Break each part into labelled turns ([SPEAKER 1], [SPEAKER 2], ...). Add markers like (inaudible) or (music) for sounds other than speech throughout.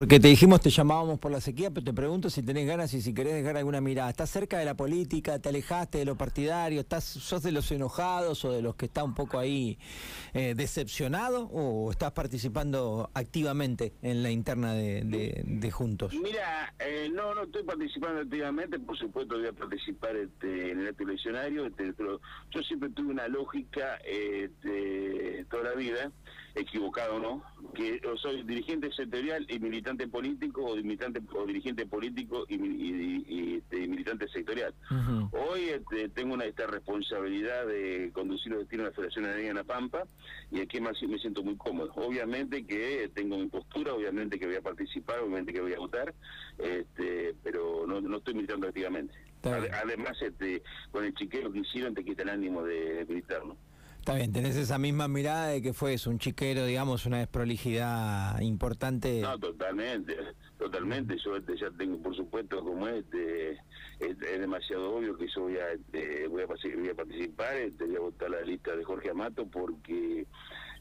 [SPEAKER 1] Porque te dijimos, te llamábamos por la sequía, pero te pregunto si tenés ganas y si querés dejar alguna mirada. ¿Estás cerca de la política? ¿Te alejaste de lo partidario? ¿Estás, ¿Sos de los enojados o de los que está un poco ahí eh, decepcionado? ¿O estás participando activamente en la interna de, Juntos?
[SPEAKER 2] Mira, eh, no, no estoy participando activamente. Por supuesto voy a participar este, en el acto eleccionario, este, pero yo siempre tuve una lógica este, toda la vida, equivocado o no, que soy dirigente sectorial y militante político o militante o dirigente político y, este, militante sectorial. Hoy este, tengo una esta responsabilidad de conducir los destinos de la Federación de La Pampa y aquí me, me siento muy cómodo. Obviamente que tengo mi postura, obviamente que voy a participar, obviamente que voy a votar, este, pero no, no estoy militando activamente. Además, este, con el chiquero que hicieron te quita el ánimo de militar, ¿no?
[SPEAKER 1] Está bien, tenés esa misma mirada de que fue un chiquero, digamos, una desprolijidad importante.
[SPEAKER 2] No, totalmente, totalmente. Yo este, ya tengo, por supuesto, como este, es, demasiado obvio que yo voy a, este, voy a, voy a participar, este, voy a votar la lista de Jorge Amato porque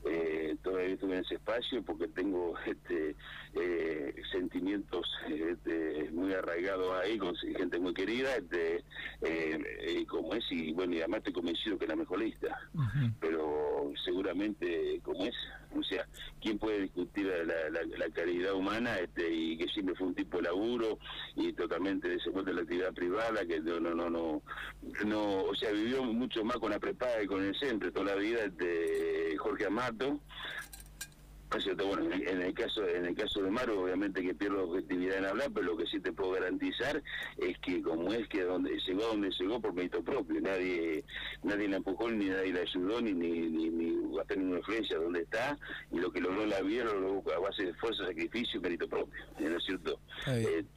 [SPEAKER 2] eh, todavía estuve en ese espacio, porque tengo (laughs) este, eh, sentimientos este, muy arraigados ahí, con gente muy querida, este, eh, como es, y bueno, y además estoy convencido que es la mejor lista, pero seguramente como es, o sea, ¿quién puede discutir la, la, calidad humana este, y que siempre fue un tipo de laburo y totalmente desenvuelto en la actividad privada, que no, no, no, no, no, o sea, vivió mucho más con la prepaga y con el centro toda la vida de Jorge Amato, bueno, en el caso en el caso de Maru, obviamente que pierdo objetividad en hablar, pero lo que sí te puedo garantizar es que como es que donde llegó donde llegó por mérito propio, nadie nadie la empujó ni nadie la ayudó ni ni, ni, ni a tener una influencia donde está y lo que logró la vida lo logró a base de esfuerzo, sacrificio y mérito propio, ¿no es cierto? Este,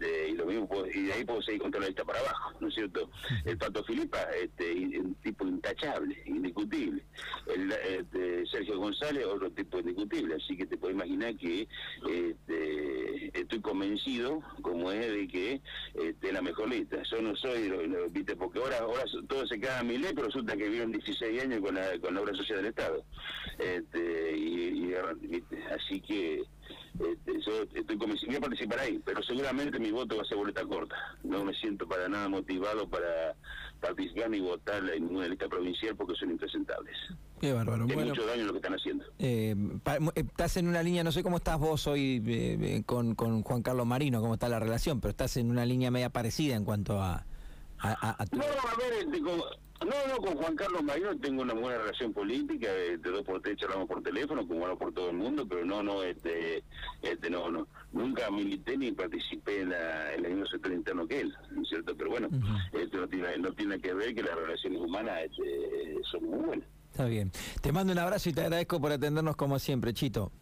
[SPEAKER 2] mismo y de ahí puedo seguir con la lista para abajo, ¿no es cierto? El Pato Filipa, este, un tipo intachable, indiscutible. Este, Sergio González, otro tipo indiscutible, así que te puedo imaginar que este, estoy convencido, como es, de que este, la mejor lista. Yo no soy, viste, porque ahora, ahora todo se queda a mi ley, pero resulta que vieron 16 años con la, con la obra social del Estado. Este, y, así que este, yo estoy convencido, voy a participar ahí, pero seguramente mi voto va a ser boleta corta. No me siento para nada motivado para participar ni votar en ninguna lista provincial porque son impresentables.
[SPEAKER 1] Qué bárbaro.
[SPEAKER 2] Es mucho daño lo que están haciendo.
[SPEAKER 1] Eh, eh, estás en una línea, no sé cómo estás vos hoy eh, con, con Juan Carlos Marino, cómo está la relación, pero estás en una línea media parecida en cuanto a, a,
[SPEAKER 2] No, a ver, este, con, no, no, con Juan Carlos Marino tengo una buena relación política, de dos por tres charlamos por teléfono, como bueno por todo el mundo, pero no, no, este, este, no, no, nunca milité ni participé en, la, en el mismo sector interno que él, ¿no es cierto? Pero bueno, esto no tiene, no tiene que ver que las relaciones humanas este, son muy buenas.
[SPEAKER 1] Está bien. Te mando un abrazo y te agradezco por atendernos como siempre, Chito.